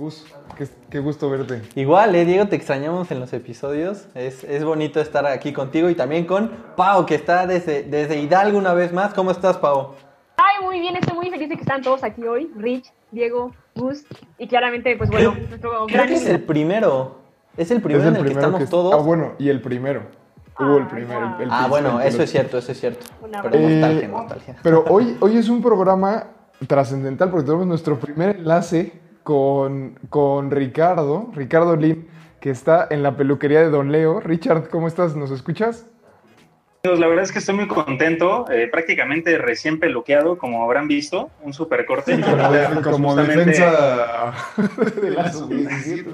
Gus, qué, qué gusto verte. Igual, eh, Diego, te extrañamos en los episodios. Es, es bonito estar aquí contigo y también con Pau, que está desde, desde Hidalgo una vez más. ¿Cómo estás, Pau? Ay, muy bien, estoy muy feliz de que están todos aquí hoy. Rich, Diego, Gus y claramente, pues bueno, nuestro Creo gran... que es el primero. Es el primero Es en el que estamos es- todos. Ah, bueno, y el primero. Hubo el primero. wow. el- el Ah, bueno, eso es cierto, eso es cierto. Una Pero broma. nostalgia, Eh, nostalgia. Pero hoy, hoy es un programa trascendental porque tenemos nuestro primer enlace con, con Ricardo, Ricardo Lin, que está en la peluquería de Don Leo. Richard, ¿cómo estás? ¿Nos escuchas? Amigos, La verdad es que estoy muy contento, eh, prácticamente recién peluqueado, como habrán visto, un super corte. Como, Pues como justamente- defensa de la sub-17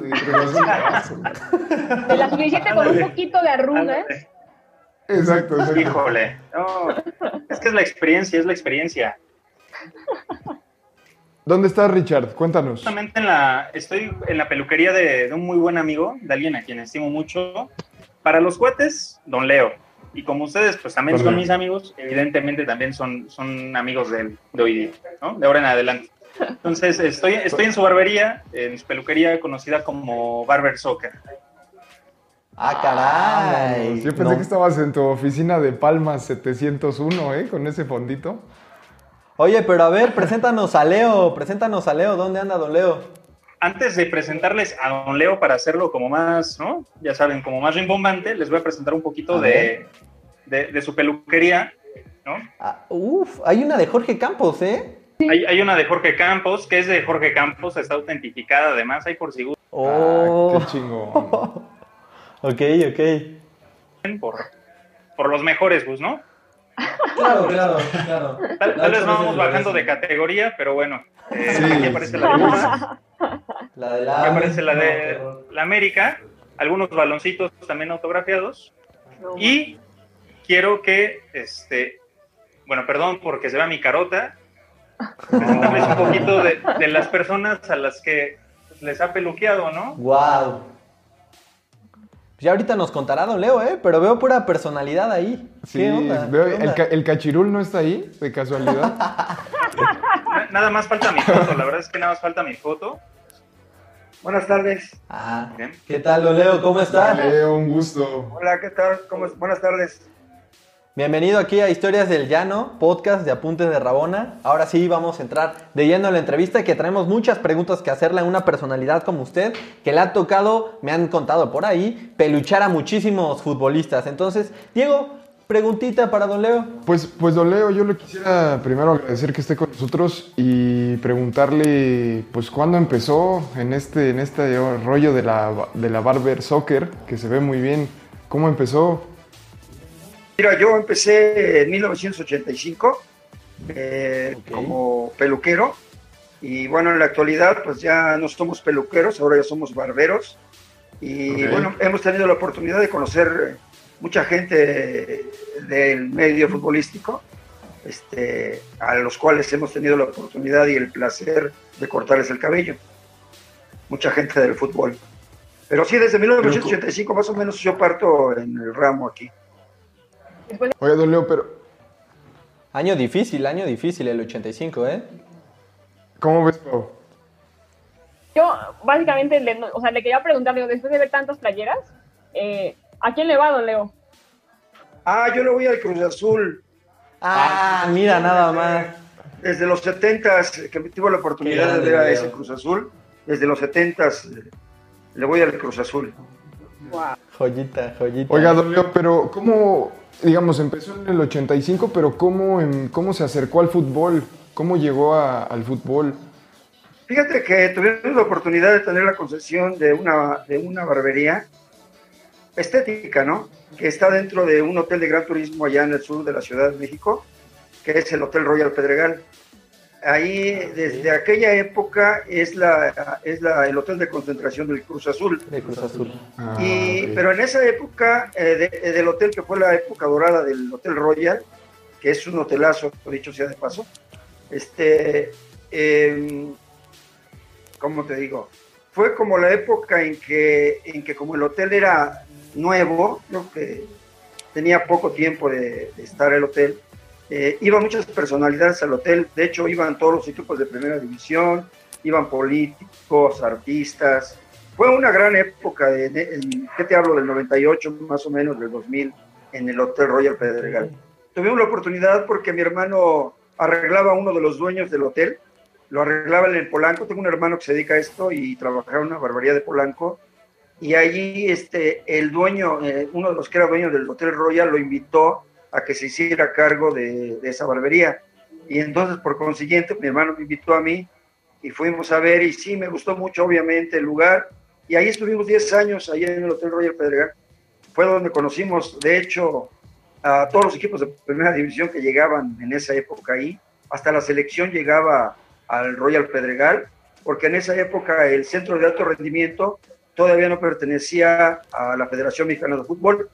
de la sub-17 con un poquito de arrugas. Exacto, exacto. Híjole, no, es que es la experiencia, es la experiencia. ¿Dónde estás, Richard? Cuéntanos. Justamente en la, estoy en la peluquería de, de un muy buen amigo, de alguien a quien estimo mucho. Para los cohetes, don Leo. Y como ustedes, pues también Don son Leo. mis amigos, evidentemente también son, son amigos de, él, de hoy día, ¿no? De ahora en adelante. Entonces, estoy, estoy en su barbería, en su peluquería conocida como Barber Soccer. Ah, caray. Yo pensé No. que estabas en tu oficina de Palmas 701, ¿eh? Con ese fondito. Oye, pero a ver, preséntanos a Leo, preséntanos a Leo. ¿Dónde anda don Leo? Antes de presentarles a don Leo para hacerlo como más, ¿no? Ya saben, como más rimbombante, les voy a presentar un poquito de, de, de su peluquería, ¿no? Ah, uf, hay una de Jorge Campos, ¿eh? Hay, hay una de Jorge Campos, que es de Jorge Campos, está autentificada además, hay por si Oh, Ah, qué chingón. ok, ok. por, por los mejores, pues, ¿no? Claro, claro, claro. Tal, tal vez vamos bajando de categoría, pero bueno, eh, Sí, aquí aparece la de La de aquí la. aparece la de la América, algunos baloncitos también autografiados, No, y quiero que, este, bueno, perdón porque se vea mi carota, presentarles un poquito de, de las personas a las que les ha peluqueado, ¿no? Guau. Ya ahorita nos contará don Leo, ¿eh? Pero veo pura personalidad ahí. Sí, ¿Qué onda? veo- ¿Qué el, onda? ca- el cachirul no está ahí, de casualidad. Na- Nada más falta mi foto, la verdad es que nada más falta mi foto. Buenas tardes. Ah. ¿qué tal, don Leo? ¿Cómo estás? Leo, un gusto. Hola, ¿qué tal? ¿Cómo es? Buenas tardes. Bienvenido aquí a Historias del Llano, podcast de Apuntes de Rabona. Ahora sí vamos a entrar de lleno en la entrevista que traemos muchas preguntas que hacerle a una personalidad como usted que le ha tocado, me han contado por ahí, peluchar a muchísimos futbolistas. Entonces, Diego, preguntita para don Leo. Pues, pues don Leo, yo le quisiera primero agradecer que esté con nosotros y preguntarle, pues, cuándo empezó en este, en este rollo de la, de la Barber Soccer, que se ve muy bien. ¿Cómo empezó? Mira, yo empecé en 1985 eh, Ok. como peluquero y bueno, en la actualidad pues ya no somos peluqueros, ahora ya somos barberos y bueno, hemos tenido la oportunidad de conocer mucha gente del medio futbolístico, este, a los cuales hemos tenido la oportunidad y el placer de cortarles el cabello. Mucha gente del fútbol. Pero sí, desde 1985 más o menos yo parto en el ramo aquí. Oye, don Leo, pero Año difícil, año difícil el 85, ¿eh? ¿cómo ves, Pau? Yo, básicamente, le, o sea, le quería preguntar, digo, después de ver tantas playeras, eh, ¿a quién le va, don Leo? Ah, yo le voy al Cruz Azul. Ah, mira nada más. Desde los 70 que tuve la oportunidad de ver a ese Cruz Azul, desde los 70 le voy al Cruz Azul. Joyita, joyita. Oiga, don Leo, pero ¿cómo, digamos, empezó en el 85, pero cómo, em, cómo se acercó al fútbol? ¿Cómo llegó al fútbol? Fíjate que tuvimos la oportunidad de tener la concesión de una, de una barbería estética, ¿no? Que está dentro de un hotel de gran turismo allá en el sur de la Ciudad de México, que es el Hotel Royal Pedregal. Ahí desde aquella época es la es la, el hotel de concentración del Cruz Azul. De Cruz Azul. Ah, y. Pero en esa época eh, de- del hotel que fue la época dorada del Hotel Royal, que es un hotelazo, dicho sea de paso, este, em, ¿cómo te digo? Fue como la época en que, en que como el hotel era nuevo, creo que tenía poco tiempo de, de estar el hotel, eh, iban muchas personalidades al hotel, de hecho iban todos los equipos de primera división, iban políticos, artistas, fue una gran época, de, de- en- ¿qué te hablo? Del 98 más o menos, del 2000, en el Hotel Royal Pedregal. Tuvimos la oportunidad porque mi hermano arreglaba a uno de los dueños del hotel, lo arreglaba en el Polanco, tengo un hermano que se dedica a esto y trabajaba en una barbería de Polanco, y allí este, el dueño, eh, uno de los que era dueño del Hotel Royal, lo invitó a que se hiciera cargo de, esa barbería. Y entonces, por consiguiente, mi hermano me invitó a mí y fuimos a ver, y sí, me gustó mucho, obviamente, el lugar. Y ahí estuvimos 10 años, ahí en el Hotel Royal Pedregal. Fue donde conocimos, de hecho, a todos los equipos de primera división que llegaban en esa época ahí. Hasta la selección llegaba al Royal Pedregal, porque en esa época el centro de alto rendimiento todavía no pertenecía a la Federación Mexicana de Fútbol.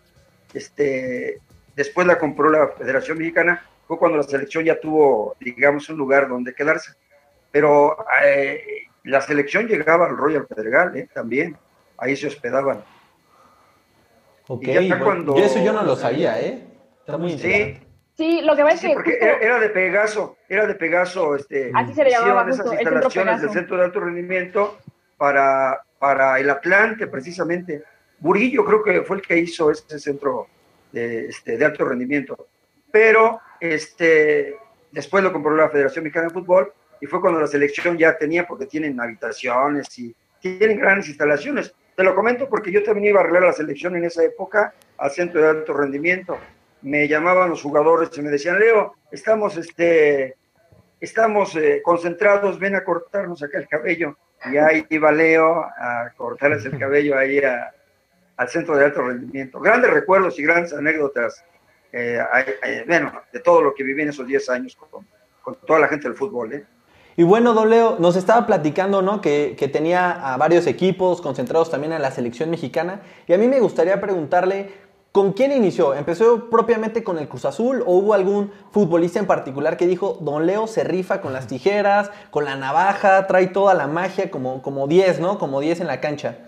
Este, después la compró la Federación Mexicana, fue cuando la selección ya tuvo, digamos, un lugar donde quedarse. Pero eh, la selección llegaba al Royal Pedregal ¿eh? también, ahí se hospedaban. Ok, Y ya bueno, cuando- yo eso yo no lo sabía, ¿eh? Está muy Sí, interesante. Sí, lo que es sí, que porque justo- era, de Pegaso, era de Pegaso, este, Así se le llamaba esas justo, el centro instalaciones del centro de alto rendimiento para, para el Atlante, precisamente. Burillo creo que fue el que hizo ese centro de, este, de alto rendimiento. Pero este, después lo compró la Federación Mexicana de Fútbol y fue cuando la selección ya tenía, porque tienen habitaciones y tienen grandes instalaciones. Te lo comento porque yo también iba a arreglar la selección en esa época al centro de alto rendimiento. Me llamaban los jugadores y me decían, Leo, estamos, este, estamos eh, concentrados, ven a cortarnos acá el cabello. Y ahí iba Leo a cortarles el cabello ahí a- al centro de alto rendimiento. Grandes recuerdos y grandes anécdotas, eh, bueno, de todo lo que viví en esos 10 años con, toda la gente del fútbol. ¿eh? Y bueno, Don Leo, nos estaba platicando, ¿no? Que, que tenía a varios equipos concentrados también en la selección mexicana. Y a mí me gustaría preguntarle, ¿con quién inició? ¿Empezó propiamente con el Cruz Azul o hubo algún futbolista en particular que dijo, Don Leo se rifa con las tijeras, con la navaja, trae toda la magia como, como 10, ¿no? Como 10 en la cancha.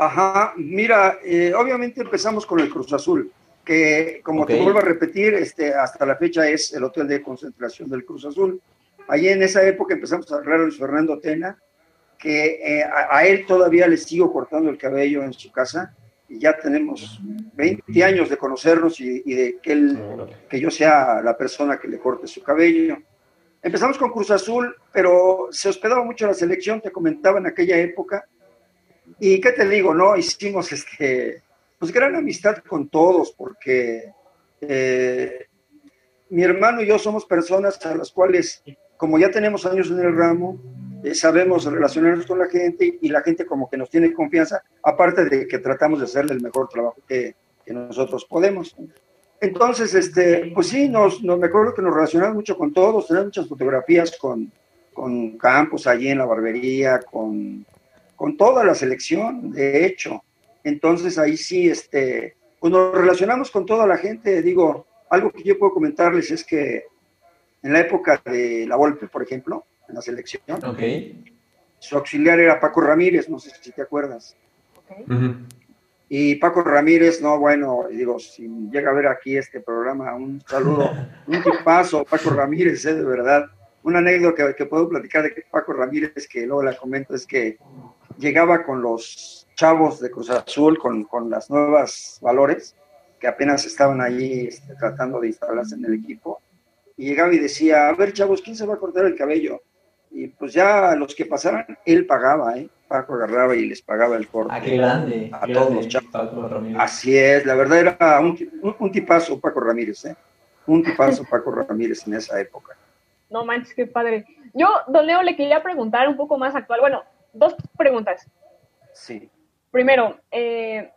Ajá, mira, eh, obviamente empezamos con el Cruz Azul, que como te vuelvo a repetir, este, hasta la fecha es el hotel de concentración del Cruz Azul. Allí en esa época empezamos a hablar a Luis Fernando Tena, que eh, a, a él todavía le sigo cortando el cabello en su casa, y ya tenemos 20 años de conocernos y, y de que, él, que yo sea la persona que le corte su cabello. Empezamos con Cruz Azul, pero se hospedaba mucho la selección, te comentaba en aquella época, y qué te digo, ¿no? Hicimos este, pues gran amistad con todos, porque eh, mi hermano y yo somos personas a las cuales, como ya tenemos años en el ramo, eh, sabemos relacionarnos con la gente y la gente como que nos tiene confianza, aparte de que tratamos de hacerle el mejor trabajo que, que nosotros podemos. Entonces, este, pues sí, nos, nos, me acuerdo que nos relacionamos mucho con todos, tenemos muchas fotografías con, con Campos allí en la barbería, con, con toda la selección, de hecho. Entonces ahí sí, este, pues nos relacionamos con toda la gente. Digo, algo que yo puedo comentarles es que en la época de la Volpe, por ejemplo, en la selección, Ok. su auxiliar era Paco Ramírez, no sé si te acuerdas. Y Paco Ramírez, no, bueno, digo, si llega a ver aquí este programa, un saludo, un tipazo, Paco Ramírez, eh, de verdad. Una anécdota que, que puedo platicar de Paco Ramírez, que luego la comento, es que llegaba con los chavos de Cruz Azul, con, con las nuevas valores, que apenas estaban allí este, tratando de instalarse en el equipo, y llegaba y decía, a ver chavos, ¿quién se va a cortar el cabello? Y pues ya los que pasaran, él pagaba, ¿eh? Paco agarraba y les pagaba el corte. Ah, qué grande. A qué todos grande, los chavos. Paco Ramírez. Así es, la verdad era un, un, un tipazo Paco Ramírez, ¿eh? Un tipazo Paco Ramírez en esa época. No manches, qué padre. Yo, don Leo, le quería preguntar un poco más actual. Bueno, dos preguntas. Sí. Primero, eh,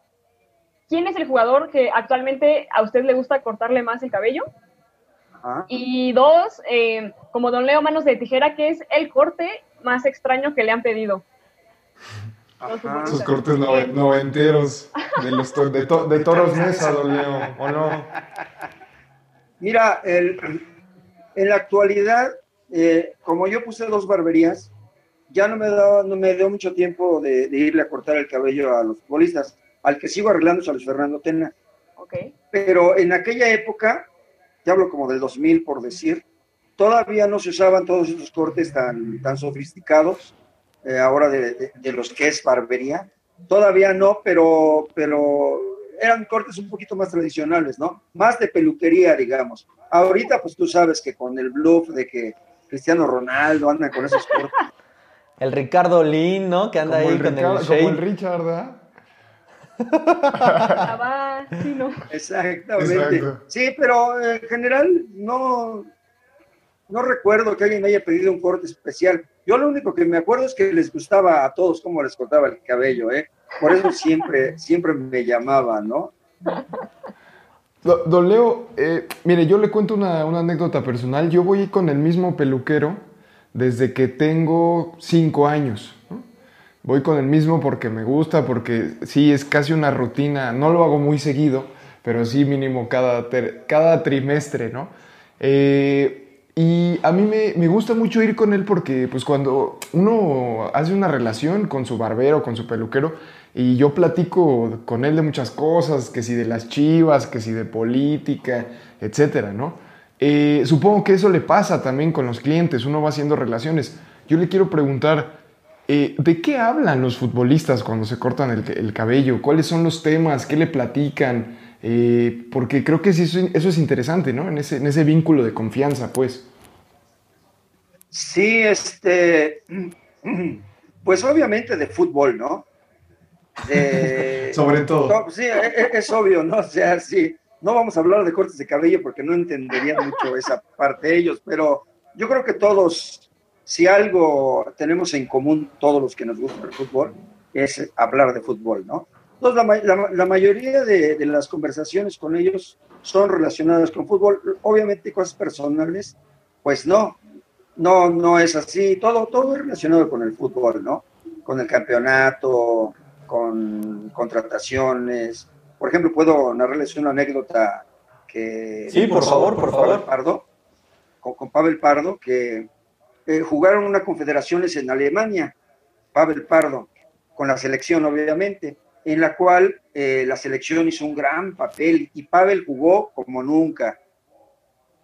¿quién es el jugador que actualmente a usted le gusta cortarle más el cabello? Ajá. Y dos, eh, como Don Leo Manos de Tijera, que es el corte más extraño que le han pedido. Ajá. cortes nove- noventeros de, los to- de, to- de toros mesa, don Leo, ¿o no? Mira, el- en la actualidad, eh, como yo puse dos barberías, ya no me, da, no me dio mucho tiempo de, de irle a cortar el cabello a los futbolistas. Al que sigo arreglando es a Luis Fernando Tena. Ok. Pero en aquella época, te hablo como del 2000 por decir, todavía no se usaban todos esos cortes tan, tan sofisticados, eh, ahora de, de- de los que es barbería. Todavía no, pero, pero eran cortes un poquito más tradicionales, ¿no? Más de peluquería, digamos. Ahorita, pues tú sabes que con el bluff de que Cristiano Ronaldo anda con esos cortes. El Ricardo Lin, ¿no? Que anda Como ahí el, con Ricardo- el como el. Richard, ¿verdad? Ah, sí, no. Exactamente. Exacto. Sí, pero en general no, no recuerdo que alguien me haya pedido un corte especial. Yo lo único que me acuerdo es que les gustaba a todos cómo les cortaba el cabello, ¿eh? Por eso siempre, siempre me llamaban, ¿no? Do- Don Leo, eh, mire, yo le cuento una, una anécdota personal. Yo voy con el mismo peluquero desde que tengo cinco años. Voy con el mismo porque me gusta, porque sí, es casi una rutina. No lo hago muy seguido, pero sí mínimo cada, cada trimestre, ¿no? Eh, y a mí me, me gusta mucho ir con él porque pues cuando uno hace una relación con su barbero, con su peluquero, y yo platico con él de muchas cosas, que si de las chivas, que si de política, etcétera, ¿no? Eh, supongo que eso le pasa también con los clientes, uno va haciendo relaciones. Yo le quiero preguntar, eh, ¿de qué hablan los futbolistas cuando se cortan el, el cabello? ¿Cuáles son los temas? ¿Qué le platican? Eh, porque creo que sí, eso, es interesante, ¿no? En ese, en ese vínculo de confianza, pues. Sí, este, pues obviamente de fútbol, ¿no? De- Sobre todo. Sí, e- e- es, obvio, ¿no? O sea, sí, no vamos a hablar de cortes de cabello porque no entenderían mucho esa parte ellos, pero yo creo que todos, si algo tenemos en común, todos los que nos gusta el fútbol, es hablar de fútbol, ¿no? Entonces, la, ma- la- la mayoría de, de las conversaciones con ellos son relacionadas con fútbol. Obviamente cosas personales, pues no, no, no es así. Todo, todo es relacionado con el fútbol, ¿no? Con el campeonato, con contrataciones. Por ejemplo, puedo narrarles una anécdota que... Sí, por favor, por favor. Pardo, con, con Pavel Pardo, que eh, jugaron una confederaciones en Alemania, Pavel Pardo, con la selección, obviamente, en la cual eh, la selección hizo un gran papel y Pavel jugó como nunca.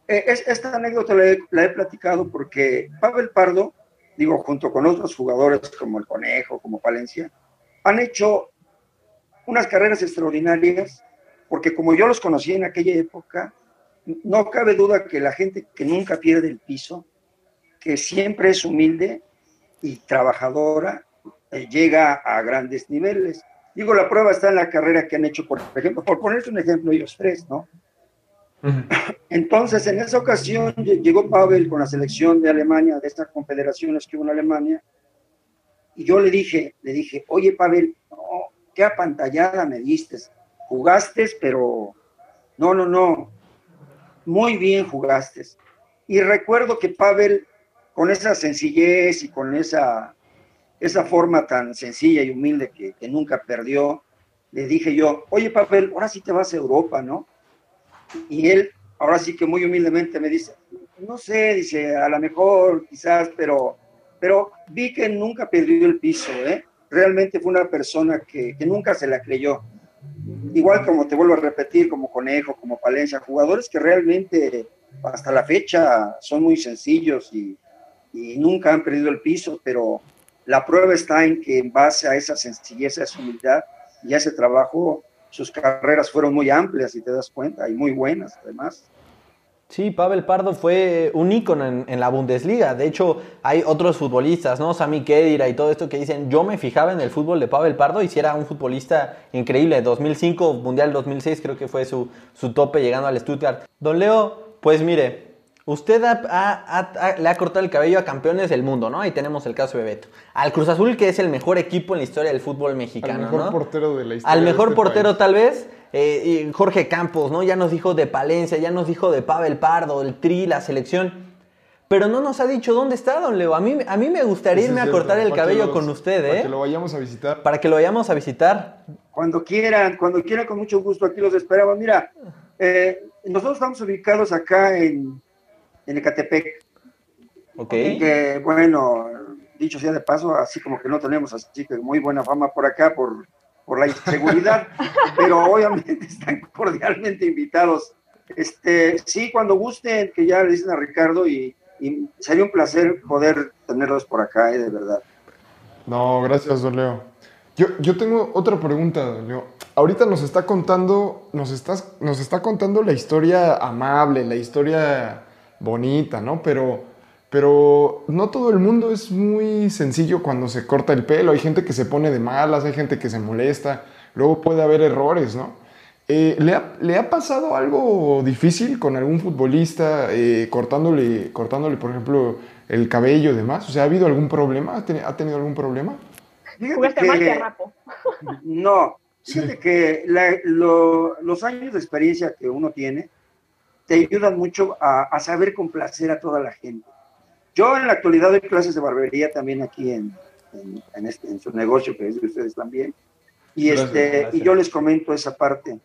Eh, es- esta anécdota la he, la he platicado porque Pavel Pardo, digo, junto con otros jugadores como el Conejo, como Palencia, han hecho unas carreras extraordinarias, porque como yo los conocí en aquella época, no cabe duda que la gente que nunca pierde el piso, que siempre es humilde y trabajadora, eh, llega a grandes niveles. Digo, la prueba está en la carrera que han hecho, por ejemplo, por ponerte un ejemplo, ellos tres, ¿no? Entonces, en esa ocasión lle- llegó Pavel con la selección de Alemania, de estas confederaciones que hubo en Alemania, y yo le dije, le dije, oye Pavel, no, qué apantallada me diste, jugaste, pero no, no, no, muy bien jugaste. Y recuerdo que Pavel, con esa sencillez y con esa, esa forma tan sencilla y humilde que, que nunca perdió, le dije yo, oye Pavel, ahora sí te vas a Europa, ¿no? Y él, ahora sí que muy humildemente me dice, no sé, dice, a lo mejor, quizás, pero, pero vi que nunca perdió el piso, ¿eh? Realmente fue una persona que, que nunca se la creyó. Igual como te vuelvo a repetir, como Conejo, como Palencia, jugadores que realmente hasta la fecha son muy sencillos y, y nunca han perdido el piso, pero la prueba está en que en base a esa sencillez, a esa humildad y a ese trabajo, sus carreras fueron muy amplias, si te das cuenta, y muy buenas además. Sí, Pavel Pardo fue un ícono en, en la Bundesliga. De hecho, hay otros futbolistas, ¿no? Sami Khedira y todo esto que dicen, yo me fijaba en el fútbol de Pavel Pardo y si era un futbolista increíble. 2005, Mundial 2006 creo que fue su, su tope llegando al Stuttgart. Don Leo, pues mire, Usted ha- ha- ha- ha- le ha cortado el cabello a campeones del mundo, ¿no? Ahí tenemos el caso de Beto. Al Cruz Azul, que es el mejor equipo en la historia del fútbol mexicano, Al mejor ¿no? portero de la historia. Al de mejor este portero país. tal vez, eh, Jorge Campos, ¿no? Ya nos dijo de Palencia, ya nos dijo de Pavel Pardo, el Tri, la selección. Pero no nos ha dicho dónde está, don Leo. A mí, a mí me gustaría irme a cortar el para cabello los- con usted, Para ¿eh? que lo vayamos a visitar. Para que lo vayamos a visitar. Cuando quieran, cuando quieran, con mucho gusto, aquí los esperamos. Mira, eh, nosotros estamos ubicados acá en, en Ecatepec, ¿Ok? que bueno, dicho sea de paso, así como que no tenemos así que muy buena fama por acá por, por la inseguridad, pero obviamente están cordialmente invitados. Este, sí, cuando gusten, que ya le dicen a Ricardo y, y sería un placer poder tenerlos por acá, eh, de verdad. No, gracias, don Leo. Yo, yo tengo otra pregunta, don Leo. Ahorita nos está contando, nos estás, nos está contando la historia amable, la historia bonita, ¿no? Pero, pero no todo el mundo es muy sencillo cuando se corta el pelo. Hay gente que se pone de malas, hay gente que se molesta. Luego puede haber errores, ¿no? Eh, ¿le, ha, le ha pasado algo difícil con algún futbolista eh, cortándole, cortándole, por ejemplo, el cabello y demás? O sea, ¿ha habido algún problema? ¿Ha, teni- ha tenido algún problema? Fíjate Jugaste que- mal que rapo. No, fíjate que la- lo- los años de experiencia que uno tiene te ayudan mucho a, a saber complacer a toda la gente. Yo en la actualidad doy clases de barbería también aquí en, en, en este- en su negocio, que es de ustedes también. Y, Gracias, este, gracias. y yo les comento esa parte.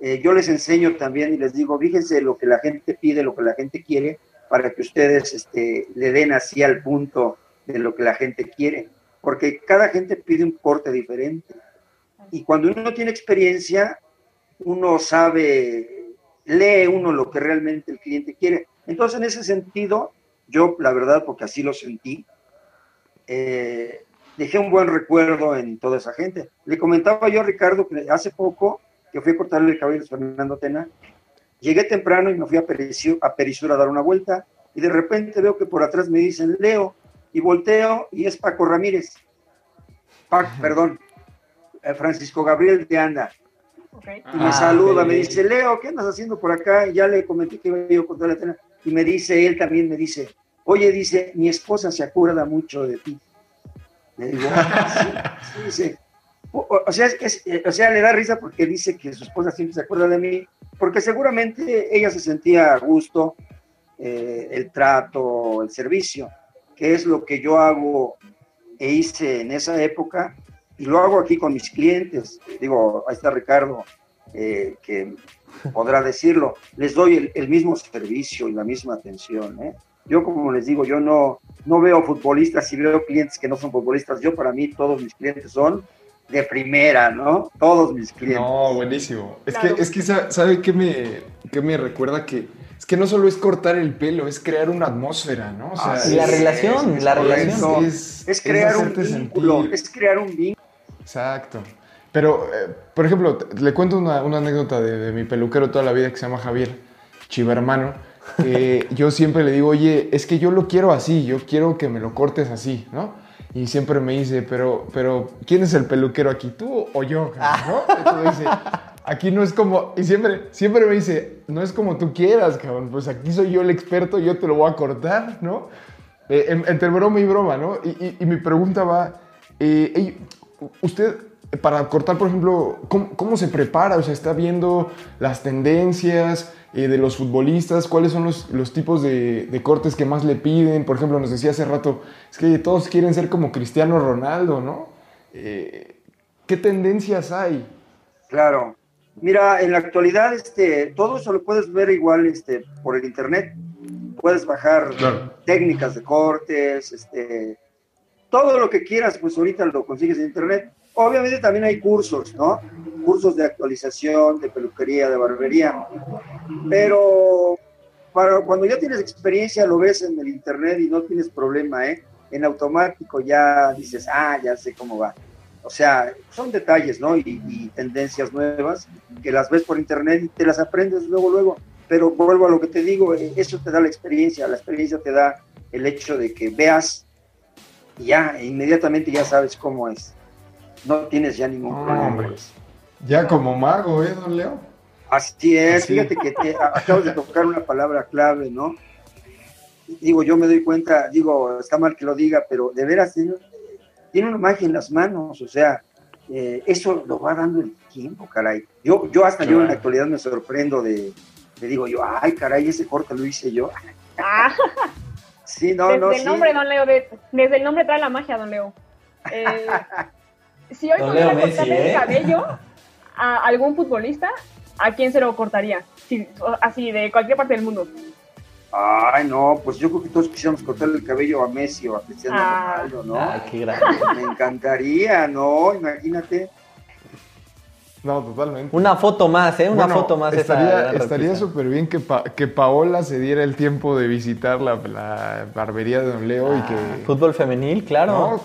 Eh, yo les enseño también y les digo, fíjense lo que la gente pide, lo que la gente quiere, para que ustedes este, le den así al punto de lo que la gente quiere. Porque cada gente pide un corte diferente. Y cuando uno tiene experiencia, uno sabe, lee uno lo que realmente el cliente quiere. Entonces, en ese sentido, yo, la verdad, porque así lo sentí, eh, dejé un buen recuerdo en toda esa gente. Le comentaba yo a Ricardo que hace poco, que fui a cortarle el cabello a Fernando Tena, llegué temprano y me fui a Perisur, a Perisur a dar una vuelta, y de repente veo que por atrás me dicen Leo, y volteo, y es Paco Ramírez. Pac, perdón, eh, Francisco Gabriel de Anda. Y me Ah, saluda, me dice, Leo, ¿qué andas haciendo por acá? Y ya le comenté que iba yo a contar la tela. Y me dice, él también me dice, oye, dice, mi esposa se acuerda mucho de ti. Le digo, "Ah, sí, sí", dice, o, sea, es- eh, o sea, le da risa porque dice que su esposa siempre se acuerda de mí, porque seguramente ella se sentía a gusto, eh, el trato, el servicio, que es lo que yo hago e hice en esa época y lo hago aquí con mis clientes. Digo, ahí está Ricardo, eh, que podrá decirlo. Les doy el, el mismo servicio y la misma atención. ¿eh? Yo, como les digo, yo no, no veo futbolistas y veo clientes que no son futbolistas. Yo, para mí, todos mis clientes son de primera, ¿no? Todos mis clientes. No, buenísimo. Es Claro. que, es que sa- ¿sabe qué me, qué me recuerda? Que es que no solo es cortar el pelo, es crear una atmósfera, ¿no? O sea, Ah, Y la relación, es la relación. es, Es crear un vínculo, sentir. es crear un vínculo. Exacto. Pero, eh, por ejemplo, le cuento una, una anécdota de, de mi peluquero toda la vida que se llama Javier Chivermano. que yo siempre le digo, oye, es que yo lo quiero así, yo quiero que me lo cortes así, ¿no? Y siempre me dice, pero, pero, ¿quién es el peluquero aquí, tú o yo? cabrón?", ¿no? Entonces dice, aquí no es como, y siempre, siempre me dice, no es como tú quieras, cabrón, pues aquí soy yo el experto, yo te lo voy a cortar, ¿no? Eh, en- entre broma y broma, ¿no? Y, y- y mi pregunta va, eh, usted, para cortar, por ejemplo, ¿cómo, cómo se prepara? O sea, ¿está viendo las tendencias eh, de los futbolistas? ¿Cuáles son los, los tipos de, de cortes que más le piden? Por ejemplo, nos decía hace rato, es que todos quieren ser como Cristiano Ronaldo, ¿no? Eh, ¿Qué tendencias hay? Claro. Mira, en la actualidad, este, todo eso lo puedes ver igual este, por el internet. Puedes bajar Claro. técnicas de cortes, este, todo lo que quieras, pues ahorita lo consigues en internet. Obviamente también hay cursos, ¿no? Cursos de actualización, de peluquería, de barbería. Pero para cuando ya tienes experiencia, lo ves en el internet y no tienes problema, ¿eh? En automático ya dices, ah, ya sé cómo va. O sea, son detalles, ¿no? Y, y tendencias nuevas que las ves por internet y te las aprendes luego, luego. Pero vuelvo a lo que te digo, eh, eso te da la experiencia, la experiencia te da el hecho de que veas y ya, inmediatamente ya sabes cómo es. No tienes ya ningún No, problema. hombre. Ya como mago, ¿eh, don Leo? Así es, Así. fíjate que te- acabas de tocar una palabra clave, ¿no? digo, yo me doy cuenta, digo, está mal que lo diga, pero de veras tiene, tiene una magia en las manos, o sea, eh, eso lo va dando el tiempo, caray. Yo, yo hasta yo en la actualidad me sorprendo de, de digo yo, ay, caray, ese corte lo hice yo. Ah, Sí, no, desde no, el sí. nombre, don Leo, de- desde el nombre trae la magia, don Leo. Eh, si hoy Don pudiera Messi, cortarle ¿eh? el cabello a algún futbolista, ¿a quién se lo cortaría? Así, de cualquier parte del mundo. Ay, no, pues yo creo que todos quisiéramos cortarle el cabello a Messi o a Cristiano Ah. Ronaldo, ¿no? Ah, qué grande. Me encantaría, ¿no? Imagínate. No, totalmente. Una foto más, ¿eh? Una Bueno, foto más. Estaría súper bien que, Pa- que Paola se diera el tiempo de visitar la, la barbería de Don Leo y que. Fútbol femenil, claro. No,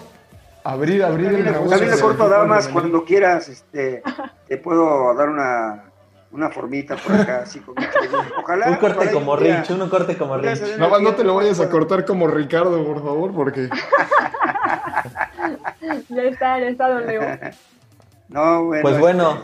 abrir, abrir el También le- negocio también corto damas cuando quieras, este, te puedo dar una, una formita por acá, así gusto. Ojalá. un corte ojalá como Rich, un corte como Rich. Nada más no te lo vayas a cortar como Ricardo, por favor, porque. Ya está, ya está, don Leo. No, bueno. Pues este, bueno,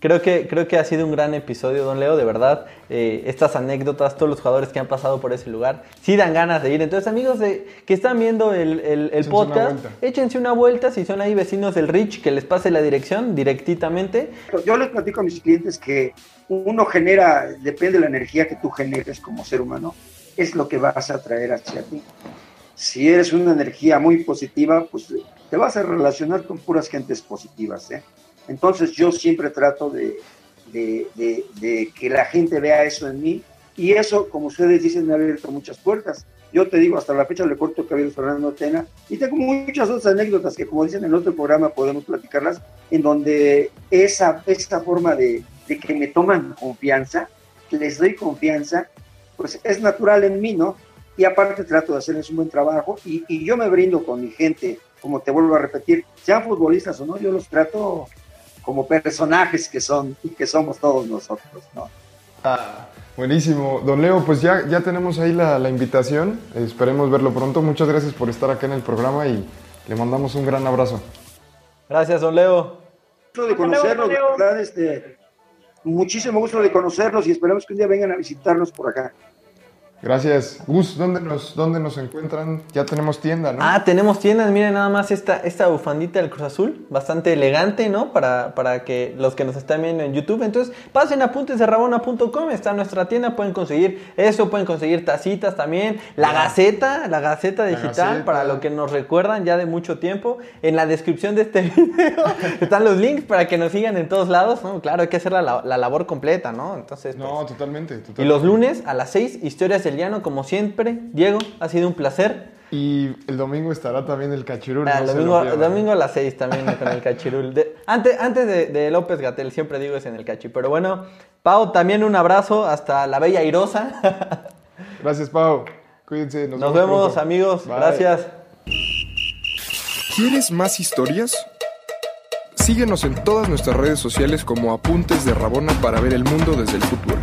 creo que, creo que ha sido un gran episodio, don Leo, de verdad. Eh, estas anécdotas, todos los jugadores que han pasado por ese lugar, sí dan ganas de ir. Entonces, amigos de, que están viendo el, el- el una podcast, échense una vuelta. Si son ahí vecinos del Rich, que les pase la dirección directamente. Yo les platico a mis clientes que uno genera, depende de la energía que tú generes como ser humano, es lo que vas a traer hacia ti. Si eres una energía muy positiva, pues te vas a relacionar con puras gentes positivas. ¿eh? Entonces yo siempre trato de, que la gente vea eso en mí y eso, como ustedes dicen, me ha abierto muchas puertas. Yo te digo, hasta la fecha le corto el cabello a Fernando Tena y tengo muchas otras anécdotas que, como dicen en otro programa, podemos platicarlas, en donde esa, esa forma de, de que me toman confianza, les doy confianza, pues es natural en mí, ¿no? Y aparte trato de hacerles un buen trabajo y, y yo me brindo con mi gente, como te vuelvo a repetir, sean futbolistas o no, yo los trato como personajes que son y que somos todos nosotros, ¿no? Ah, buenísimo. Don Leo, pues ya, ya tenemos ahí la, la invitación. Esperemos verlo pronto. Muchas gracias por estar acá en el programa y le mandamos un gran abrazo. Gracias, don Leo. Gusto de Hasta luego, conocerlos, de Leo. verdad, este, muchísimo gusto de conocerlos y esperamos que un día vengan a visitarnos por acá. Gracias. Gus, ¿dónde nos, dónde nos encuentran? Ya tenemos tienda, ¿no? Ah, tenemos tiendas, miren nada más esta, esta bufandita del Cruz Azul, bastante elegante, ¿no? Para, para que los que nos están viendo en YouTube, entonces pasen a puntesderrabona.com, está nuestra tienda, pueden conseguir eso, pueden conseguir tacitas también, la gaceta, la gaceta La digital, Gaceta. para lo que nos recuerdan ya de mucho tiempo, en la descripción de este video están los links para que nos sigan en todos lados, ¿no? Claro, hay que hacer la, la- la labor completa, ¿no? Entonces, pues, No, totalmente, totalmente. y los lunes a las 6, Historias del Llano, como siempre. Diego, ha sido un placer. Y el domingo estará también el cachirul. Ah, no se lo domingo, domingo a las 6 también con el cachirul. De- antes antes de, de López Gatel, siempre digo es en el cachi. Pero bueno, Pau, también un abrazo hasta la bella Airosa. Gracias, Pau. Cuídense. Nos, Nos vemos, amigos. Bye. Gracias. ¿Quieres más historias? Síguenos en todas nuestras redes sociales como Apuntes de Rabona para ver el mundo desde el futuro.